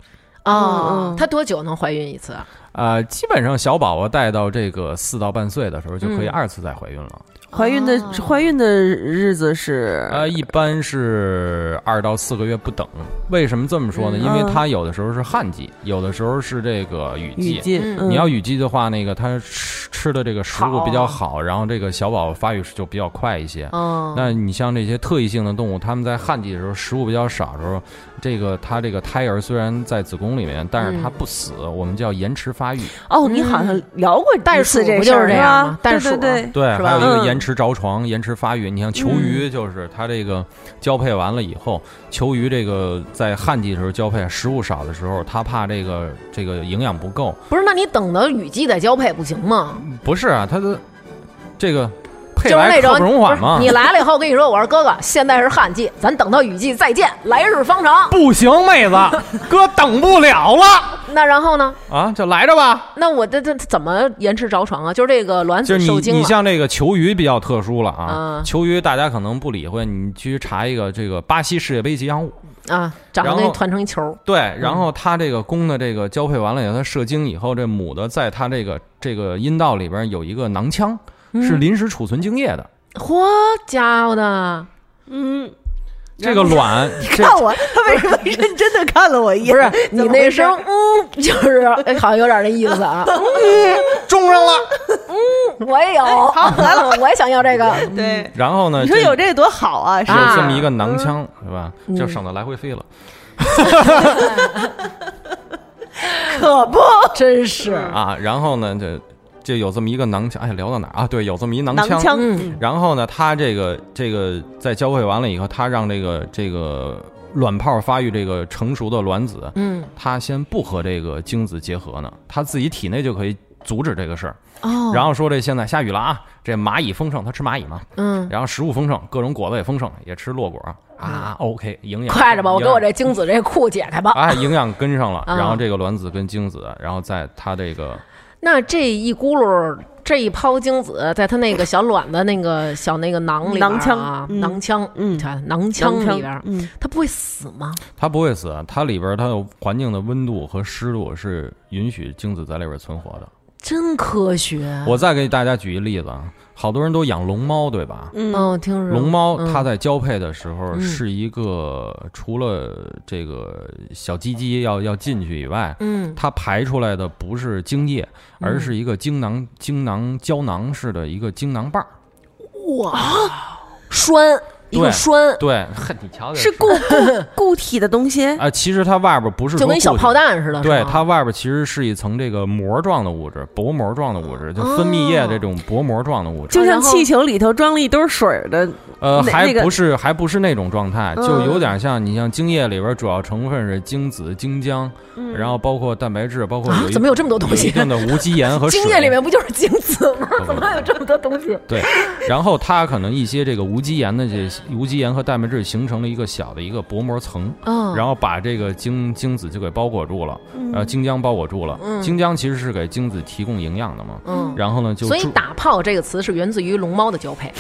哦嗯，它多久能怀孕一次啊？呃，基本上小宝宝带到这个四到半岁的时候就可以嗯二次再怀孕了。怀孕的哦怀孕的日子是呃，一般是二到四个月不等。为什么这么说呢？嗯因为它有的时候是旱季，有的时候是这个雨季。雨季，嗯嗯你要雨季的话，那个它吃吃的这个食物比较好，然后这个小宝宝发育就比较快一些。哦，那你像这些特异性的动物，它们在旱季的时候食物比较少的时候，这个它这个胎儿虽然在子宫里面，但是它嗯不死，我们叫延迟发育。哦，你好像聊过袋鼠不就是这样吗？袋对鼠对对，是吧还有一个嗯延迟着床、延迟发育。你像球鱼，就是它这个交配完了以后，球鱼这个在旱季的时候交配，食物少的时候，它怕这个这个营养不够。不是？那你等到雨季再交配不行吗？不是啊，它的这个配就是那种。你来了以后，我跟你说，我说哥哥，现在是旱季，咱等到雨季再见，来日方长。不行，妹子，<laughs> 哥等不了了那然后呢？啊，就来着吧。那我这这怎么延迟着床啊？就是这个卵子受精了。你像这个球鱼比较特殊了啊，嗯球鱼大家可能不理会，你去查一个这个巴西世界杯吉祥物，啊，长得然后给团成一球。对，然后它这个公的这个交配完了以后，它射精以后，这母的在它这个这个阴道里边有一个囊腔，嗯是临时储存精液的。嚯家伙的！嗯，这个卵，你看我，他为什么认真的看了我一眼？不是你那声嗯，就是哎好像有点那意思啊。嗯 <laughs> 中上了。嗯我也有，好来了，我也想要这个。<laughs> 对，然后呢，你说有这多好啊！是？这么一个囊腔，是吧？嗯就省得来回飞了 <laughs> 可不，真是啊。然后呢，这就有这么一个囊腔。哎，聊到哪儿啊？对，有这么一囊腔。囊腔，嗯然后呢，他这个这个在交配完了以后，他让这个这个卵泡发育这个成熟的卵子，嗯它先不和这个精子结合呢，他自己体内就可以阻止这个事儿。哦，然后说这现在下雨了啊，这蚂蚁丰盛，它吃蚂蚁嘛，嗯，然后食物丰盛，各种果子也丰盛，也吃落果啊。OK，营养快着吧，我给我这精子这裤解开吧。哎，营养跟上了，啊然后这个卵子跟精子，然后在它这个那这一咕噜，这一泡精子，在它那个小卵的那个小那个囊里边囊腔啊，嗯囊腔，嗯看囊腔囊腔里边，嗯，它不会死吗？它不会死，它里边它有环境的温度和湿度是允许精子在里边存活的。真科学。我再给大家举一例子啊，好多人都养龙猫，对吧？嗯。哦，听说。龙猫嗯它在交配的时候嗯。是一个除了这个小鸡鸡要要进去以外，嗯。它排出来的不是精液，而是一个精囊精囊胶囊式的一个精囊瓣儿。哇，栓一个栓，对，嘿 <laughs> 你瞧瞧是固固固体的东西。<laughs> 啊，其实它外边不是就跟小炮弹似的。对它外边其实是一层这个膜状的物质，薄膜状的物质，就分泌液这种薄膜状的物质。就像气球里头装了一兜水的，呃，还那那个不是还不是那种状态，就嗯有点像你像精液里边主要成分是精子、精浆，然后包括蛋白质，包括有一啊怎么有这么多东西有一定的无机盐和 <laughs> 水。精液里面不就是精子吗？怎么还有这么多东西？对，然后它可能一些这个无机盐的这无机盐和蛋白质形成了一个小的一个薄膜层，嗯，然后把这个精精子就给包裹住了，呃，精浆包裹住了。嗯精浆其实是给精子提供营养的嘛。嗯，然后呢，就所以打炮这个词是源自于龙猫的交配，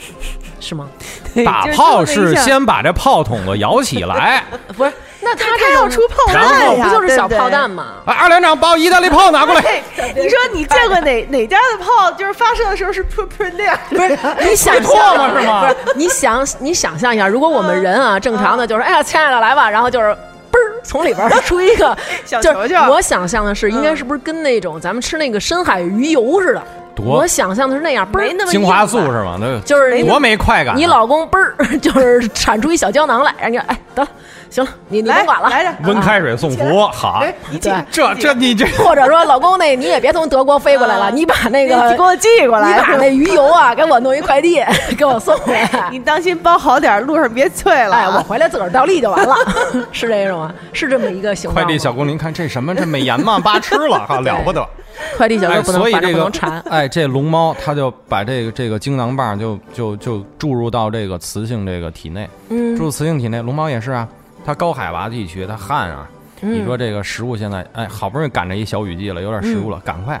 <laughs> 是吗？<laughs> 打就是炮是先把这炮筒子摇起来。<laughs> 不是，那他他这要出炮然后弹呀，不就是小对对炮弹？吗？啊，二连长把我意大利炮拿过来。你说你见过哪哪家的炮，就是发射的时候是噗噗那样？不是，你想会象唾沫是吗不是，你想你想象一下，如果我们人啊正常的就是，哎呀，亲爱的来吧，然后就是。嘣儿，从里边儿出一个 <laughs> 小就是球球我想象的是，应该是不是跟那种咱们吃那个深海鱼油似的？多我想象的是那样，没那么精华素是吗？那就是多没快感啊。你老公嘣儿 <laughs> 就是产出一小胶囊来，人家哎得了，行了，你你来甭管了，来着，温开水送服，好，对，这这你这或者说老公那你也别从德国飞过来了，你把那个给我寄过来你，把那鱼油啊 <laughs> 给我弄一快递给我送回来。你当心包好点，路上别脆了啊。哎，我回来自个儿倒立就完了，<laughs> 是这种吗？是这么一个形状吗。快递小工，您，看这什么？这美颜吗？八吃了，哈，了不得。<laughs> 快递小哎，哥不能，反正所以这个。哎，这龙猫它就把这个这个精囊棒就就就注入到这个雌性这个体内，嗯注入雌性体内，龙猫也是啊，它高海拔地区它旱啊，嗯你说这个食物现在哎，好不容易赶着一小雨季了，有点食物了，赶快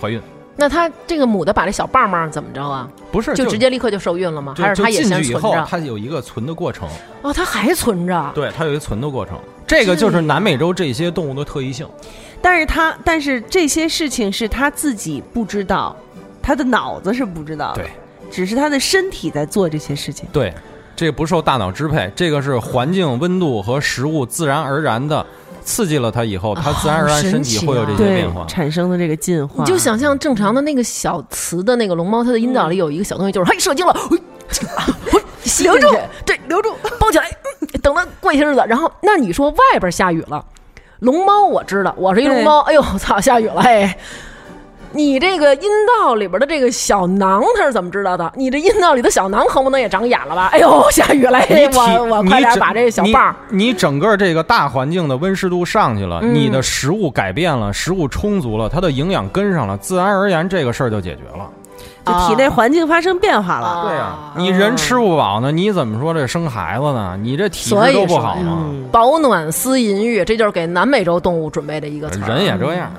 怀孕，那它这个母的把这小棒棒怎么着啊？不是就直接立刻就受孕了吗？还是它也先存着？它有一个存的过程，哦，它还存着。对，它有一个存的过程，这个就是南美洲这些动物的特异性。但是他，但是这些事情是他自己不知道，他的脑子是不知道的，对，只是他的身体在做这些事情。对，这不受大脑支配，这个是环境、温度和食物自然而然的刺激了他以后，他自然而然身体会有这些变化。产生的这个进化，你就想象正常的那个小雌的那个龙猫，它的阴道里有一个小东西，就是嘿射精了，<laughs> 留住，对，留住，抱起来，嗯等它过一些日子，然后那你说外边下雨了，龙猫我知道，我是一龙猫，哎呦操，下雨了，哎。你这个阴道里边的这个小囊，它是怎么知道的？你这阴道里的小囊恨不能也长眼了吧？哎呦，下雨了，你我我快点把这小棒儿，你整个这个大环境的温湿度上去了，嗯你的食物改变了，食物充足了，它的营养跟上了，自然而然这个事儿就解决了。就体内环境发生变化了。啊对呀、你人吃不饱呢，你怎么说这生孩子呢？你这体质都不好吗？嗯，保暖思淫欲，这就是给南美洲动物准备的一个词。人也这样，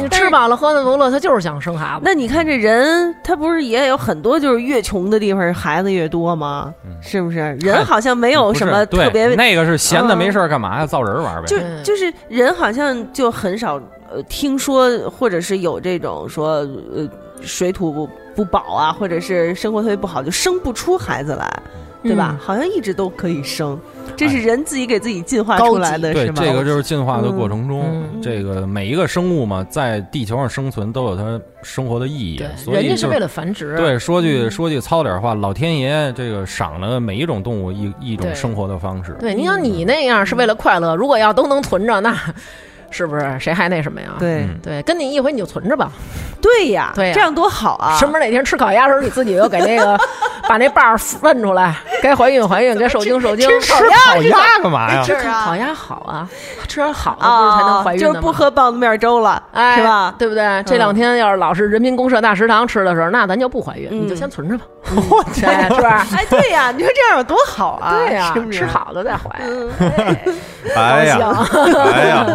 你吃饱了喝的足了，他就是想生孩子。那你看这人，他不是也有很多就是越穷的地方孩子越多吗？是不是？人好像没有什么特别，那个是闲的嗯没事儿干嘛呀？造人玩呗。就嗯就是人好像就很少呃听说，或者是有这种说呃水土不不保啊，或者是生活特别不好，就生不出孩子来，对吧？嗯。好像一直都可以生，这是人自己给自己进化高出来的，对，是吗？这个就是进化的过程中，嗯。这个每一个生物嘛，在地球上生存都有它生活的意义，，所以人家是为了繁殖。对，说句嗯。说句糙点话，老天爷这个赏了每一种动物一一种对。生活的方式。对，你想你那样是为了快乐，如果要都能存着，那是不是谁还那什么呀？对嗯对，跟你一回你就存着吧，对呀，对呀这样多好啊！什么哪天吃烤鸭的时候，你自己又给那个 <laughs> 把那瓣儿摁出来，该怀孕怀孕，该受精受精。吃烤鸭干嘛呀？吃烤鸭好啊，吃点好的不啊，是才能怀孕就是不？喝棒子面粥了，哎，是吧？对不对？这两天要是老是人民公社大食堂吃的时候，那咱就不怀孕，嗯你就先存着吧，<laughs> 我天，<laughs> 是吧？哎，对呀，你说这样有多好啊？对呀是，是吃好的再怀。嗯，哎呀，哎呀，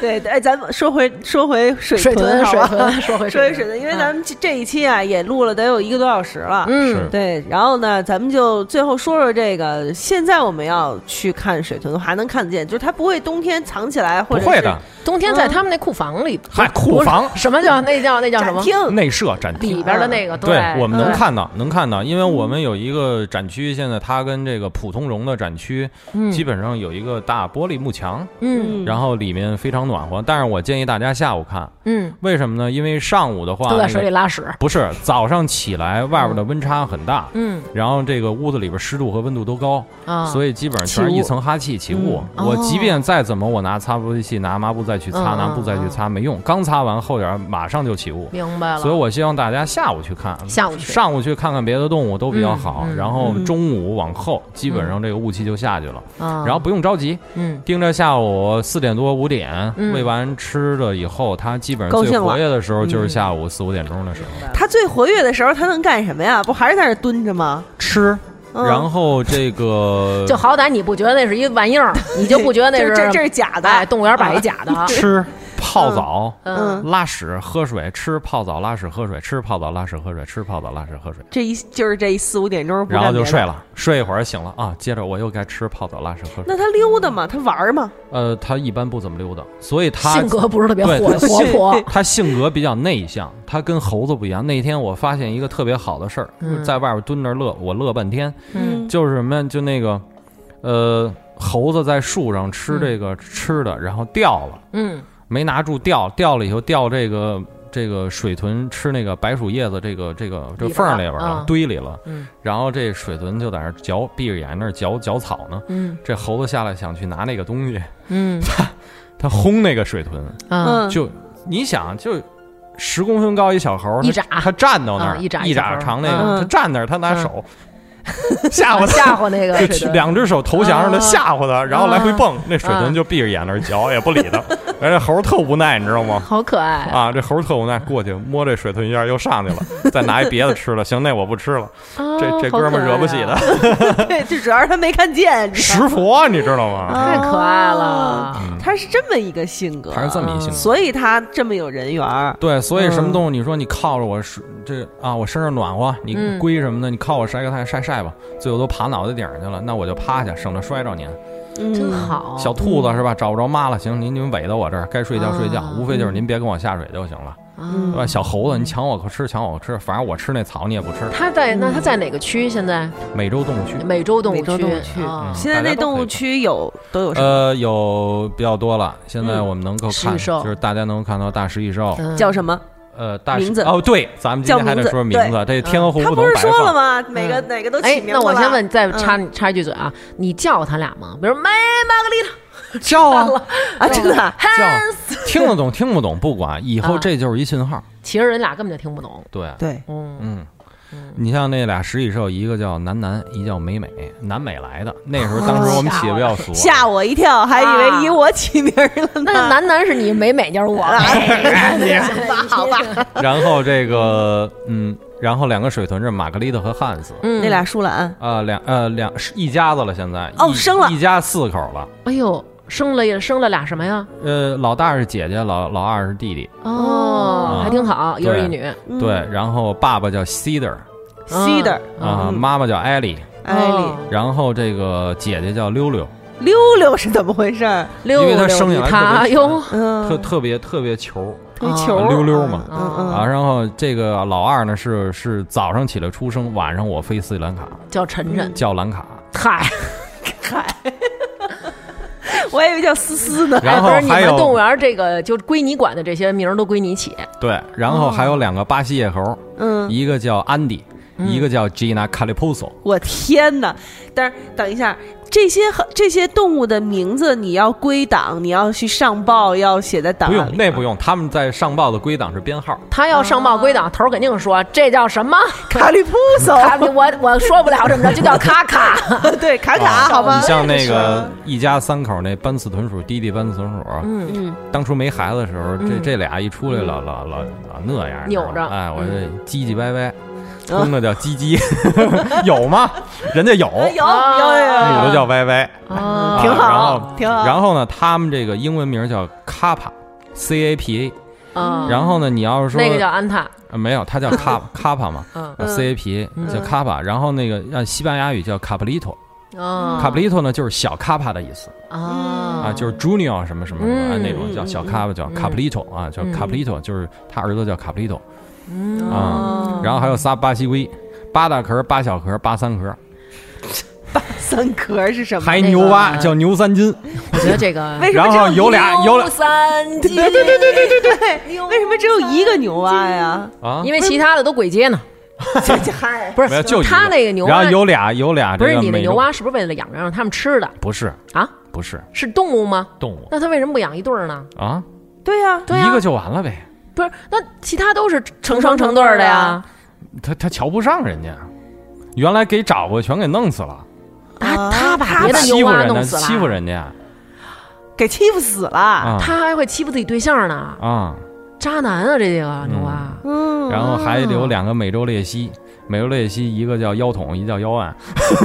对 <laughs> 对，哎，咱们说回说回水水豚，好吧水豚，说回豚，说回水豚，因为咱们这这一期啊也录了得有一个多小时了。嗯，对，然后呢，咱们就最后说说这个，现在我们要去看水豚，还能看得见，就是它不会冬天藏起来，或者是不会的，冬天在他们那库房里，嗨，库房什么叫那叫那叫什么？展厅。内设展厅里。边的那个，对，我们能看到，能看到，因为我们有一个展区，现在它跟这个普通绒的展区嗯基本上有一个大玻璃幕墙，嗯然后里面非常暖和。但是我建议大家下午看，嗯，为什么呢？因为上午的话，都在水里拉屎，不是早上起来外边的温差很大，嗯。然后这个屋子里边湿度和温度都高，啊，所以基本上全是一层哈气起雾。我即便再怎么我拿擦玻璃器、拿抹布再去擦、嗯拿布再去擦，没用，刚擦完后点马上就起雾。明白了。所以我希望大家下午去看，下午去。上午去看看别的动物都比较好，然后中午往后基本上这个雾气就下去了，啊，然后不用着急，嗯。盯着下午四点多五点、嗯喂完吃的以后，它基本上高兴了最活跃的时候就是下午四五点钟的时候，它最活跃的时候，它能干什么呀？不还是在那儿蹲着吗？吃，嗯然后这个就好歹你不觉得那是一玩意儿，你就不觉得那 <laughs> 是这这这是假的？哎，动物园摆一假的。吃泡澡。嗯，拉屎、喝水、吃泡澡、拉屎、喝水、吃泡澡、拉屎、喝水、吃泡澡、拉屎、喝水，这一就是这一四五点钟，然后就睡。了，睡一会儿醒了啊，接着我又该吃泡澡、拉屎、喝水。那他溜达嘛，他玩儿嘛，呃，他一般不怎么溜达，所以他性格不是特别对活 <laughs> 活泼。<laughs> 他性格比较内向，他跟猴子不一样。那天我发现一个特别好的事儿，嗯在外边蹲那儿乐，我乐半天，嗯就是什么呀？就那个，呃，猴子在树上吃这个吃的，然后掉了，嗯没拿住掉，掉了以后掉这个这个水豚吃那个白薯叶子，这个这个这缝里边了啊，堆里了。嗯。然后这水豚就在那儿嚼，闭着眼那儿嚼嚼草呢。嗯。这猴子下来想去拿那个东西，嗯。<laughs> 他轰那个水豚，就你想就。十公分高一小猴，他他站到那儿，啊一眨一一小猴长那个，嗯。他站那儿，他拿嗯。手 <laughs> 吓唬他，<laughs> 吓唬那个就两只手投降让他啊。吓唬他，然后来回蹦，那水啊。豚就闭着眼那儿嚼，也不理他。<laughs> 而且猴特无奈，你知道吗？好可爱。啊，这猴特无奈，过去摸这水豚一下又上去了，再拿一别的吃了，行，那我不吃了。这这哥们惹不起的，<laughs> 对，这主要是他没看见，石佛你知道吗？太可爱了。嗯他是这么一个性格，他是这么一性格。所以他这么有人缘。对，所以什么嗯动物，你说你靠着我是这啊，我身上暖和，你嗯龟什么的，你靠我晒个太阳晒晒吧，最后都爬脑袋顶上去了，那我就趴下，省得摔着您。嗯真好，小兔子是吧？找不着妈了，行，您你们围到我这儿，该睡觉睡觉啊，无非就是您别跟我下水就行了，嗯对吧？小猴子，你抢我吃，抢我吃，反正我吃那草你也不吃。他在那他在哪个区？现在美洲动物区，美洲动物美洲动物区现在那动物区有都有什么？呃，有比较多了。现在嗯我们能够看，食蚁兽就是大家能够看到大食蚁兽，嗯叫什么？呃，大食名字哦，对，咱们今天还得说名字，这天鹅湖他不是不能白放。说了吗？每个哪个都起哎名，字了那我先问，再嗯插插一句嘴啊，你叫他俩吗？比如麦玛格丽特，叫啊 <laughs> 啊，真的啊叫，听得懂听不懂不管，以后啊这就是一信号。其实人俩根本就听不懂。对，对，嗯，嗯。你像那俩食蚁兽，一个叫南南，一叫美美，南美来的。那时候当时我们起的比较俗啊，吓我一跳，还以为以我起名儿了呢。那 <laughs> 南南是你，美美就是我。行吧，好吧，然后这个嗯，然后两个水豚是玛格丽特和汉斯，嗯，那俩舒兰，啊，两呃两是一家子了，现在一哦生了一家四口了。哎呦，生了也生了俩什么呀？呃，老大是姐姐，老老二是弟弟。哦，啊还挺好，一儿一女。嗯。对，然后爸爸叫 Cedar，Cedar，啊，嗯。妈妈叫艾莉，艾丽哦，然后这个姐姐叫溜溜，溜溜 <laughs> 是怎么回事溜？溜因为他生下来特别特特别特别球。推球啊溜溜嘛。嗯嗯。啊。然后这个老二呢是是早上起来出生，晚上我飞斯里兰卡。叫晨晨。叫兰卡，嗨，<laughs> 嗨，<laughs> 我以为叫思思呢。然后还有们动物园这个就归你管的这些名儿都归你起。对，然后还有两个巴西野猴，嗯，一个叫安迪，一个叫 Gina Caliposo。我天哪！但是等一下，这些和这些动物的名字你要归档，你要去上报，要写在档不。用，那不用，他们在上报的归档是编号。他要上报归档，头儿肯定说这叫什么？卡里普索，<laughs> 卡我我说不了这么着，就叫卡卡。<laughs> 对卡卡，啊好吧你。像那个一家三口那班次豚鼠，弟弟班次豚鼠，嗯，嗯，当初没孩子的时候，这嗯这俩一出来老老老老那样扭着哎，我这唧唧歪歪，公的叫鸡鸡，<laughs> 有吗？人家有，哎有有有女的叫歪歪，哦挺好后，挺好。然后呢，他们这个英文名叫 Kappa，C A P A。嗯，然后呢，你要是说那个叫安踏，呃没有，他叫 <laughs> Kappa 嘛，C A P A 嗯叫 Kappa。然后那个按西班牙语叫 Caprito。哦，Caprito 呢就是小 Kappa 的意思啊啊，就是 Junior 什么什么什么那种叫小 Kappa 叫嗯 Caprito 啊，叫嗯 Caprito，就是他儿子叫 Caprito 嗯啊。然后还有仨巴西龟，八大壳、八小壳、八三壳，八三壳是什么？还牛蛙那个叫牛三斤，我觉得这个 <laughs> 为什么然后有俩有俩三级，对对对对对对对，为什么只有一个牛蛙呀？啊因为其他的都鬼街呢。这这嗨，不是就他那个牛蛙然后，有俩有俩不是你的牛蛙是不是为了养着让他们吃的不是啊？不是是动物吗？动物那他为什么不养一对儿呢？啊，对呀，对呀一个就完了呗。不是，那其他都是成双成对的呀。他他瞧不上人家，原来给找过全给弄死了，啊他把别的欺牛负人呢，蛙弄死了，欺负人家。给欺负死了。啊。他还会欺负自己对象呢，啊，渣男啊！这个牛蛙，嗯，然后还有两个美洲鬣蜥。美洲鬣蜥一个叫腰桶，一个叫腰案，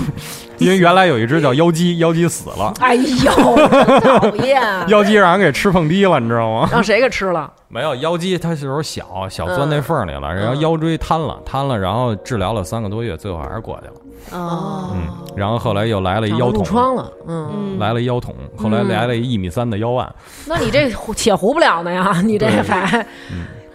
<laughs> 因为原来有一只叫 <laughs> 妖姬，妖姬死了，哎呦，真讨厌！<laughs> 妖姬让人给吃碰滴了，你知道吗？让谁给吃了？没有妖姬，它那时候小小钻那缝里了，然后嗯腰椎瘫了，瘫了，然后治疗了三个多月，最后还是过去了。哦，嗯，然后后来又来了一腰桶，疮了，嗯，嗯，来了一腰桶，后来嗯。来了一一米三的腰案，那你这且糊不了呢呀，你这对。还，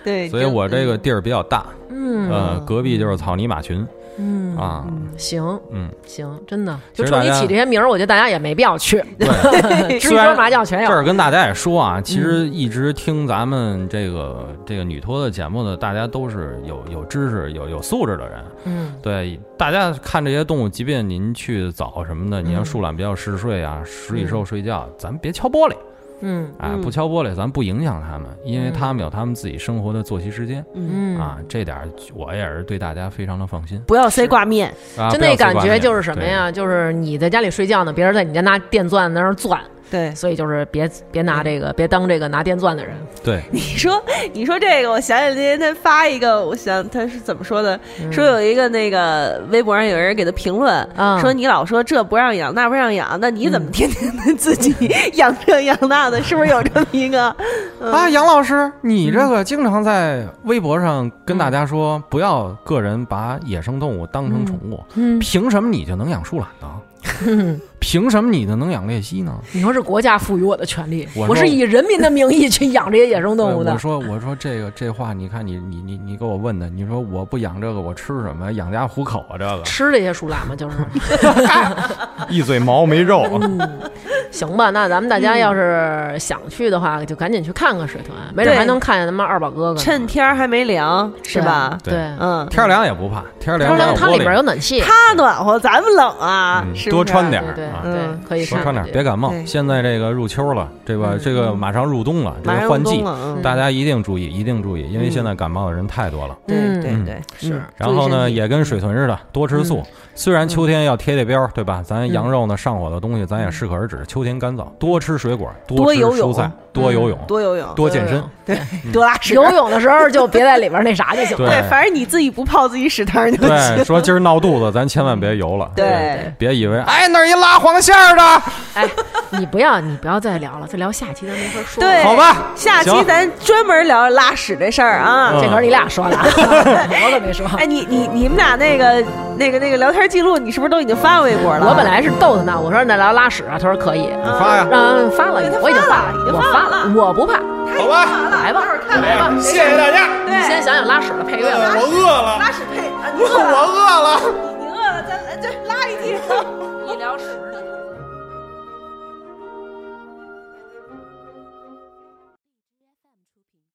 对，所以我这个地儿比较大，嗯，呃，隔壁就是草泥马群嗯啊，行嗯，行，真的，就冲你起这些名儿，我觉得大家也没必要去，对，<laughs> 桌麻将全有。这儿跟大家也说啊，其嗯。实一直听咱们这个这个女托的节目的，大家都是有有知识、有有素质的人。嗯。对，大家看这些动物，即便您去早什么的，你要嗯。树懒比较嗜睡啊，食蚁兽睡觉，咱别敲玻璃，嗯。哎，嗯。不敲玻璃，咱不影响他们，因为嗯。他们有他们自己生活的作息时间。嗯。啊，这点我也是对大家非常的放心。不要塞挂面，啊。就那感觉就是什么？呀？就是你在家里睡觉呢，别人在你家拿电钻在那儿钻，对。所以就是别别拿这个，别当这个拿电钻的人。对 <laughs> 你说，你说这个，我想起那天他发一个，我想他是怎么说的？嗯说有一个那个微博上有人给他评论，啊说你老说这不让养那不让养，那你怎嗯么天天的自己养这养那的？是不是有这么一个？嗯啊，杨老师，你这个经常在微博上跟大家说，不要个人把野生动物当成宠物，嗯，凭什么你就能养树懒呢？<laughs> 凭什么你的能养鬣蜥呢？你说是国家赋予我的权利，我我是以人民的名义去养这些野生动物的我。说，我说这个这话，你看你你你你给我问的，你说我不养这个，我吃什么？养家糊口啊，这个吃这些树懒吗，就是 <laughs> 一嘴毛没肉。行吧。那咱们大家要是想去的话，就赶紧去看看水豚，没准还能看见咱们二宝哥哥。趁天儿还没凉，是吧？对。对，嗯，天儿凉也不怕，天儿凉它里边，有暖气，它暖和，咱们冷啊，嗯是是？多穿点儿对对啊。对嗯，可以多穿点儿，别感冒。现在这个入秋了，这个嗯这个马上入冬了，这马上个换季，大家一定注意，一定注意，因为嗯。现在感冒的人太多了。对对对，是。嗯。然后呢，也跟水豚似的，多吃素。虽然秋天要贴贴膘，对吧？咱羊肉呢上火的东西，咱也适可而止。秋天干燥，多吃水果，多游泳蔬菜，多游泳，多游泳，多健身。对，多拉屎。游泳的时候就别在里边那啥就行了。对，反正你自己不泡自己屎汤就行对，说今儿闹肚子，咱千万别游了。对，别以为哎那儿一拉黄线儿的，哎，你不要你不要再聊了，再聊下期咱没法说。对，好吧下期咱专门聊拉屎这事儿啊。嗯这可是你俩说的，<laughs> 我可没说。哎，你你你们俩那个那个那个聊天记录，你是不是都已经发微博了？我本来是逗他呢，我说那来拉屎啊，他说可以，你发呀，嗯，发了我已经发了了，已经我发了我不怕，好吧，来吧，来吧，谢谢大家，对先想想拉屎的配乐吧。我饿了，拉屎配啊，你我饿了，饿了。你饿了，咱咱拉一句。一聊屎。